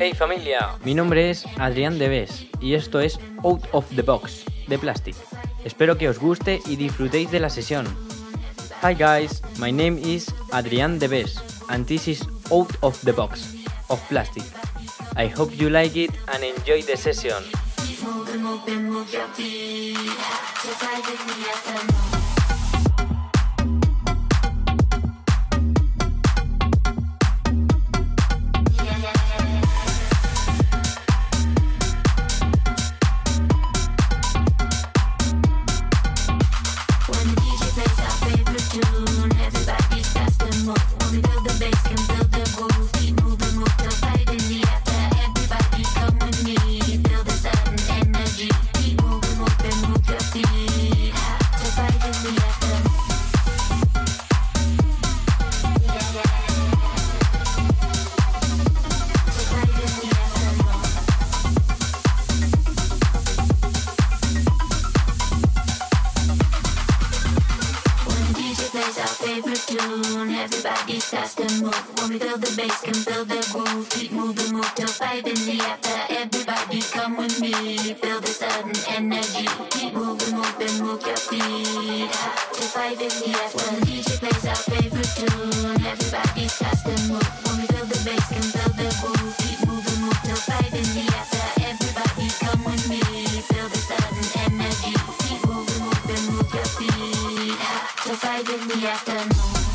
Hey familia, mi nombre es Adrián Debes y esto es Out of the Box de Plastic. Espero que os guste y disfrutéis de la sesión. Hi guys, my name is Adrián Debes and this is Out of the Box of Plastic. I hope you like it and enjoy the session. to five in the afternoon.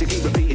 To keep repeating.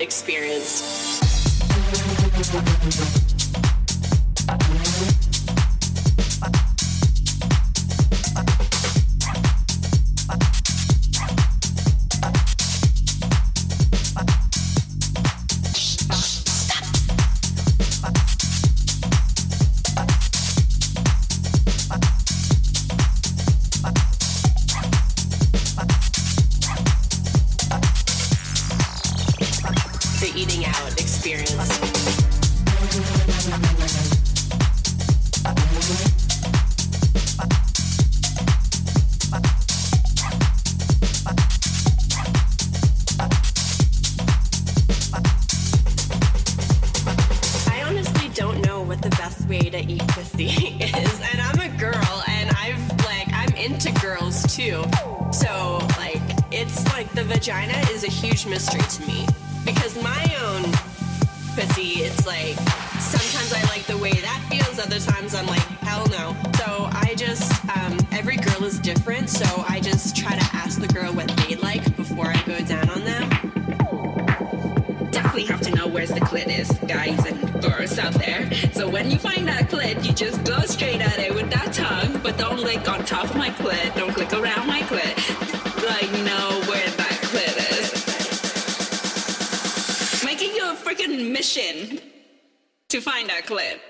Experience. me because my own pussy, it's like sometimes I like the way that feels, other times I'm like, hell no. So I just, um, every girl is different, so I just try to ask the girl what they like before I go down on them. Definitely have to know where's the clit is, guys and girls out there. So when you find that clit, you just go straight at it with that tongue, but don't lick on top of my clit, don't click around mission to find that clip.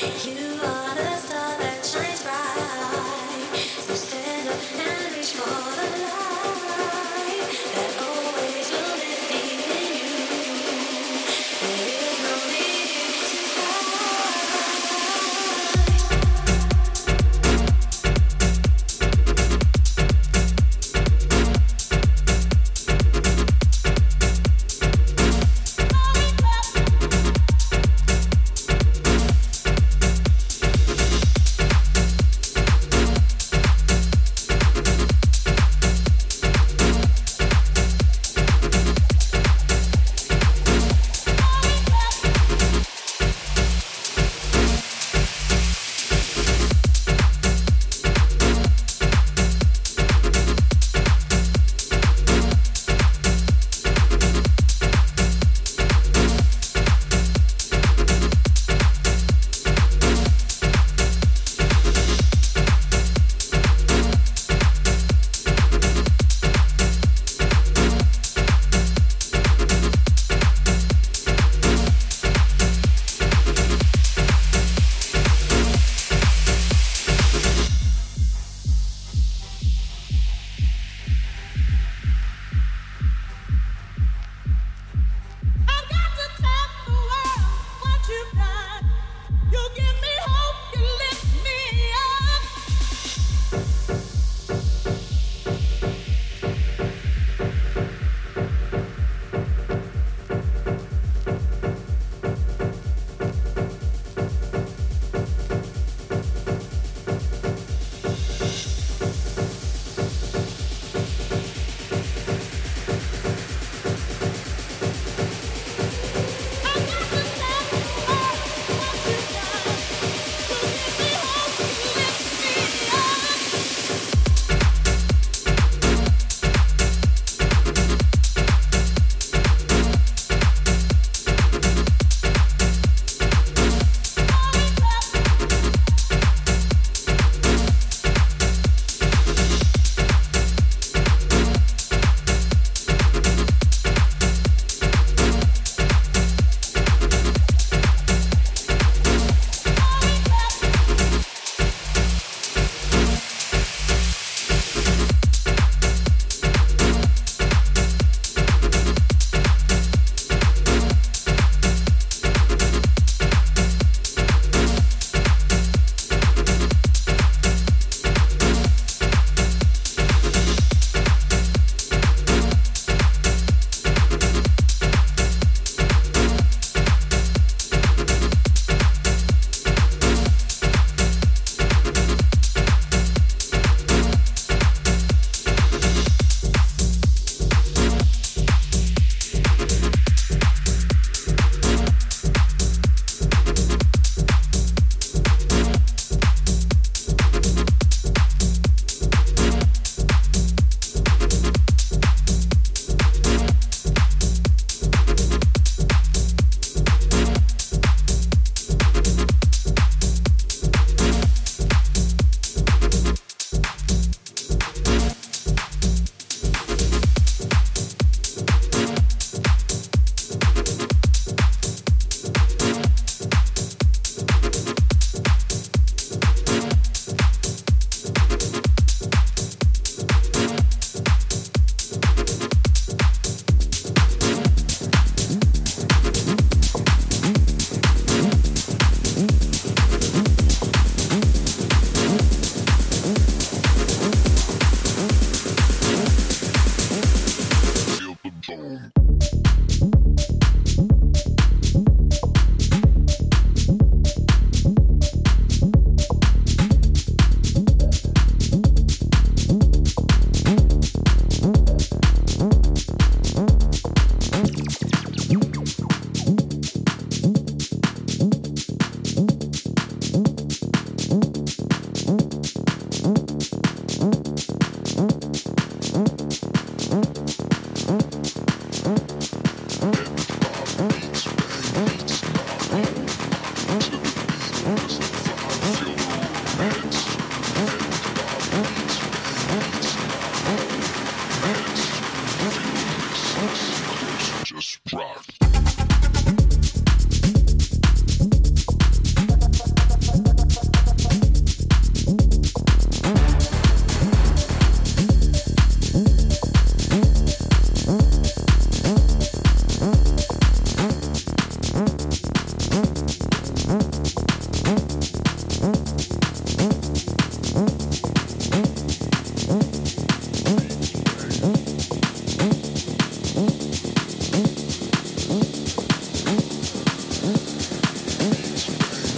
You are the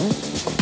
Mm-hmm.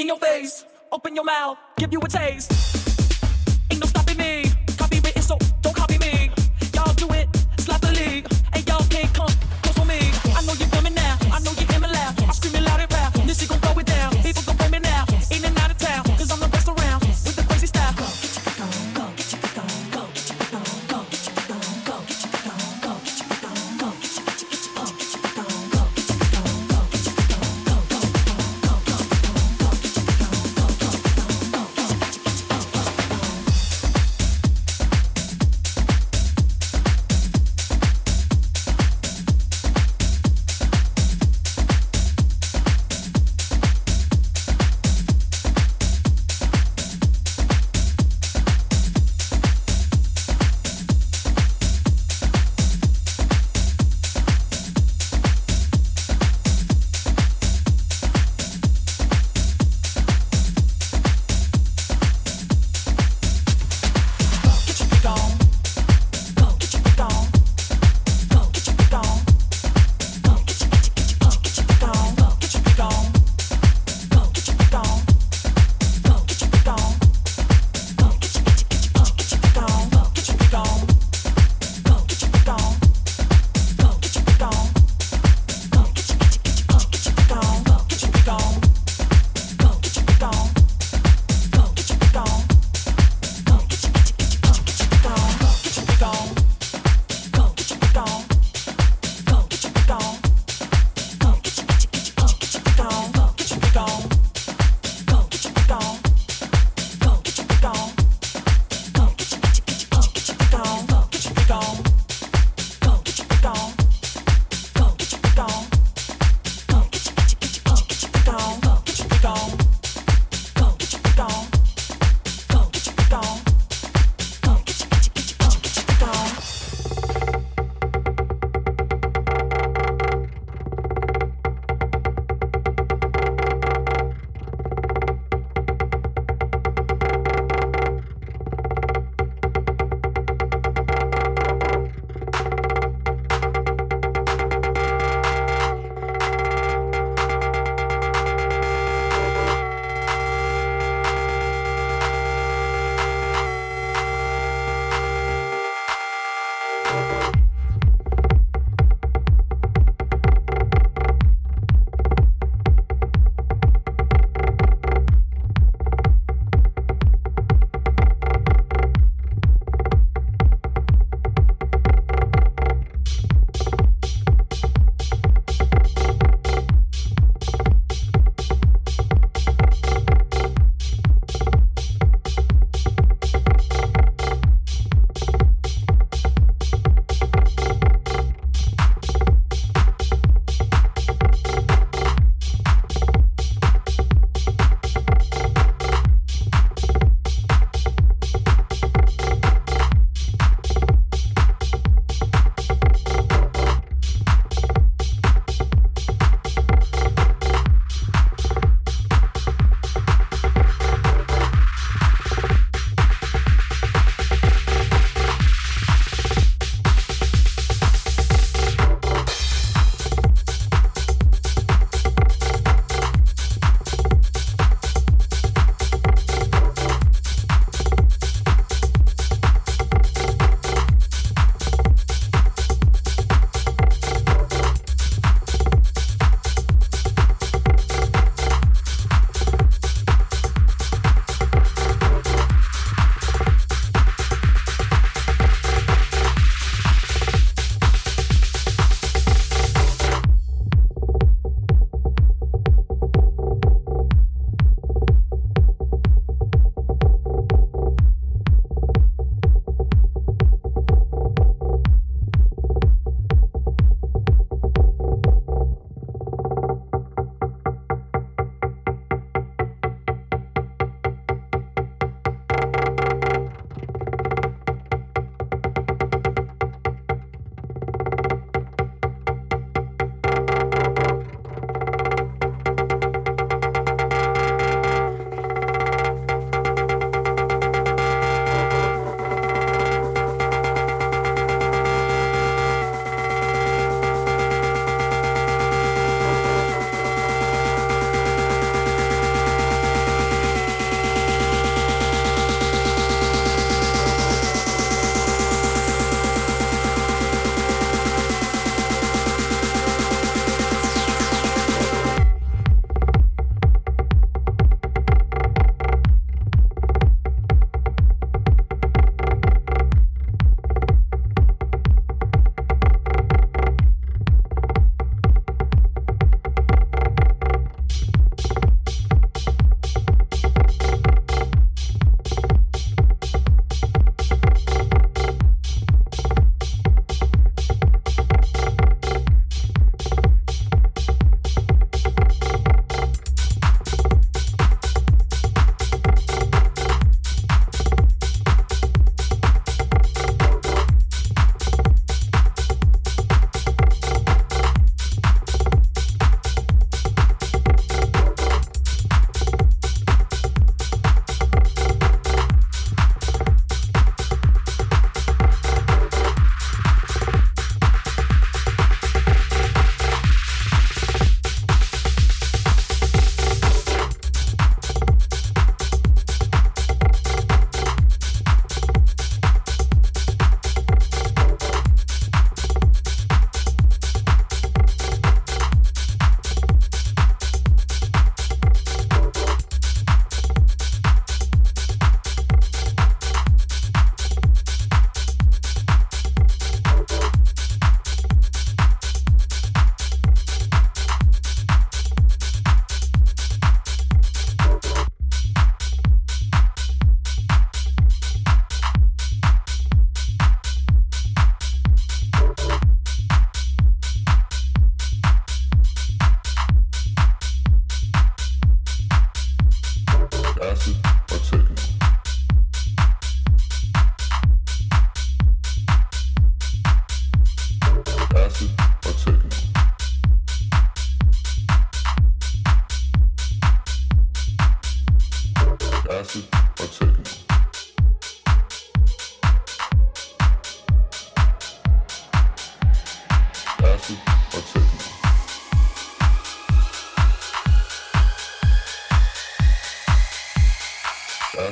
in your face, open your mouth, give you a taste.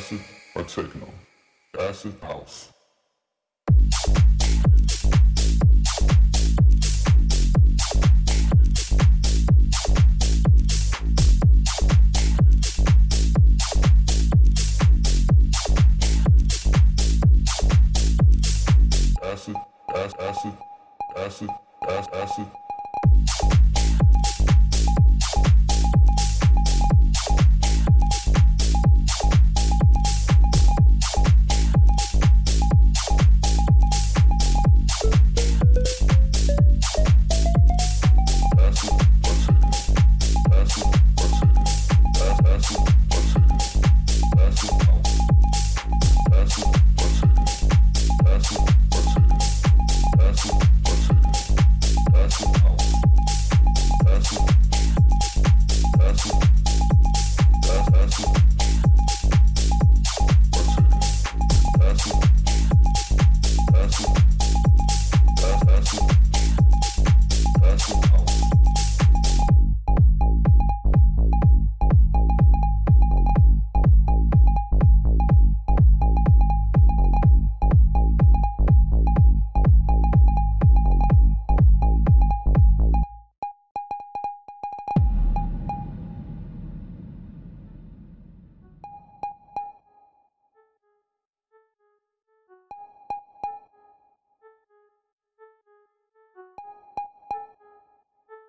Acid or techno, acid house.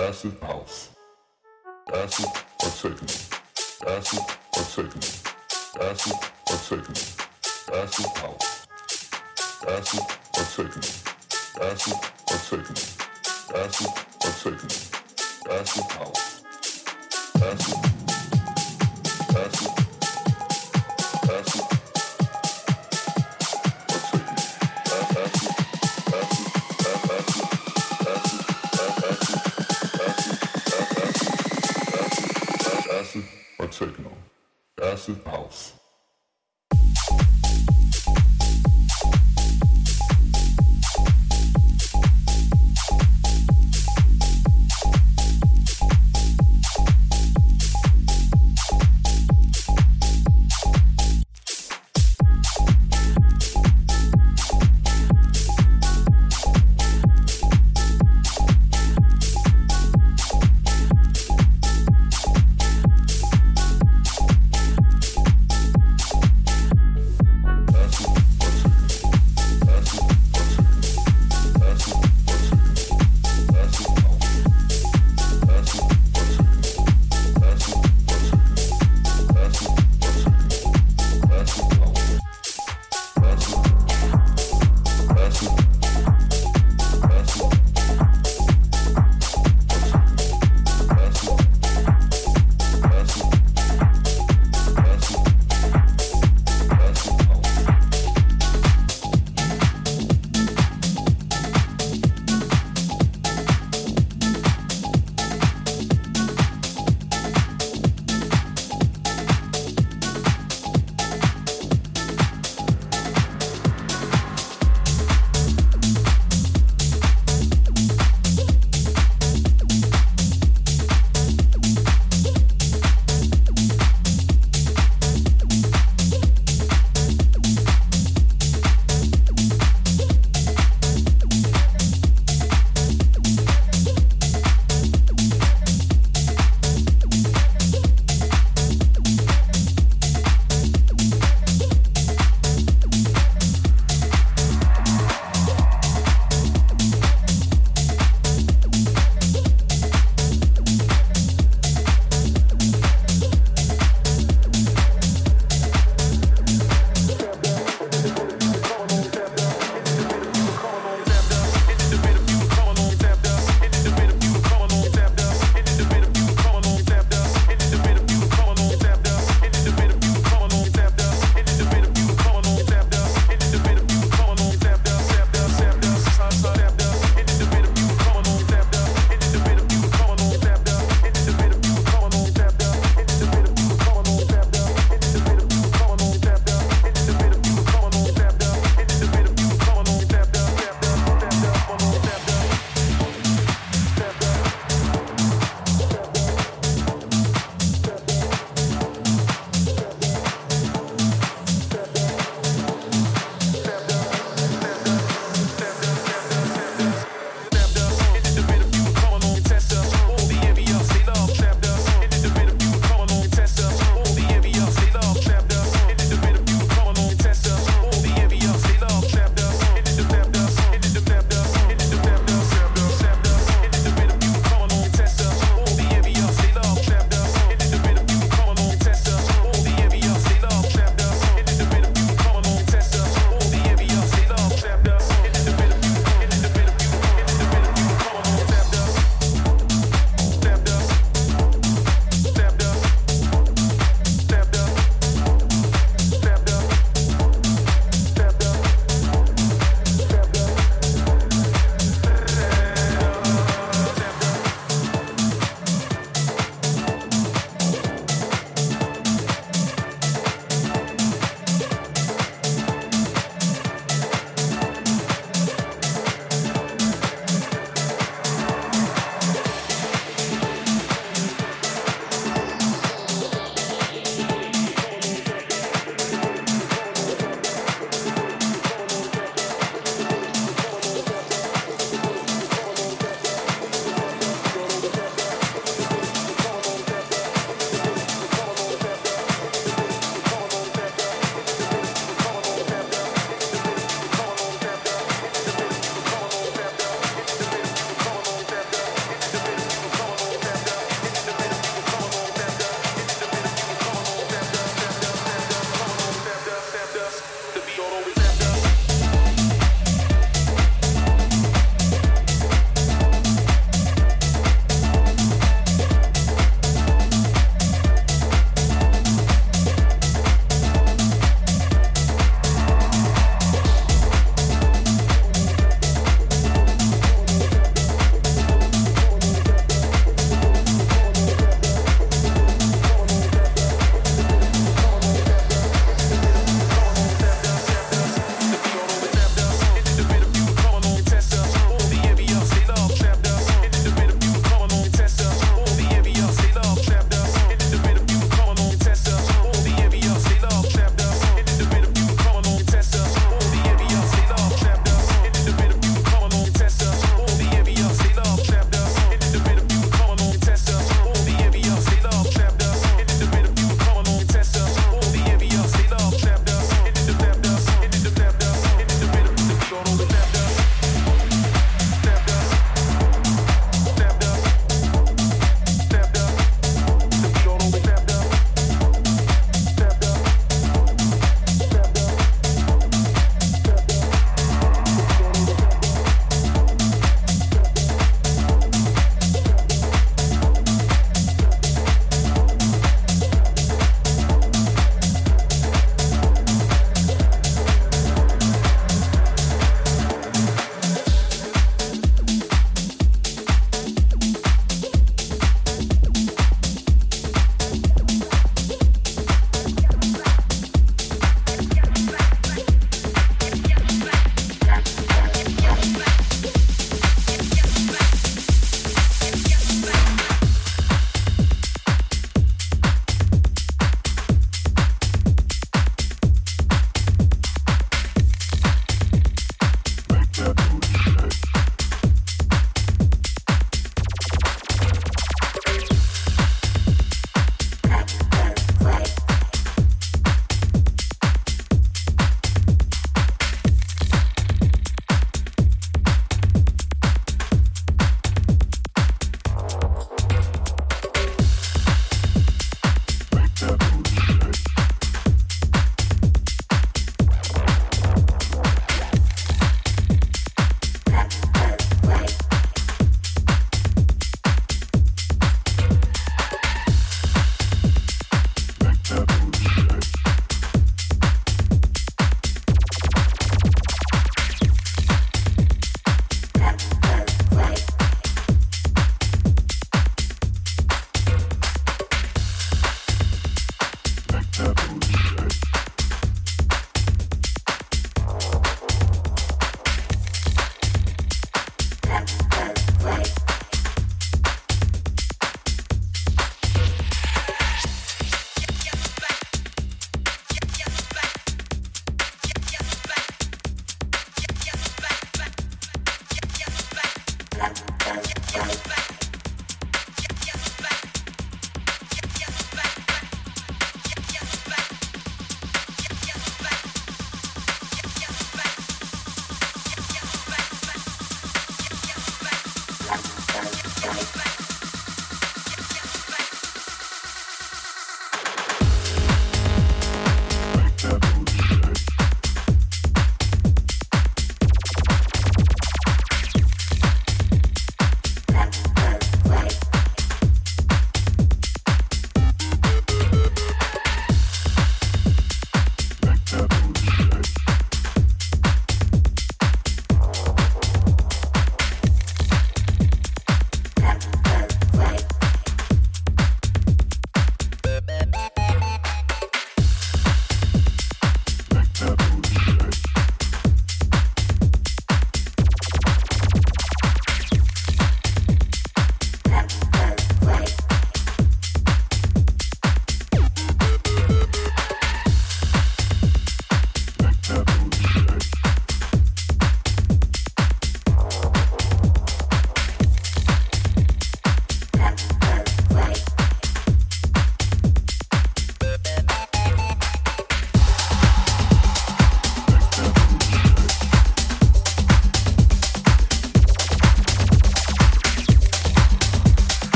Acid house. Acid or techno. Acid or techno. Acid or techno. Acid house. Acid or techno. Acid or techno. Acid or techno. Acid house. Acid.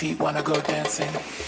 Feet wanna go dancing.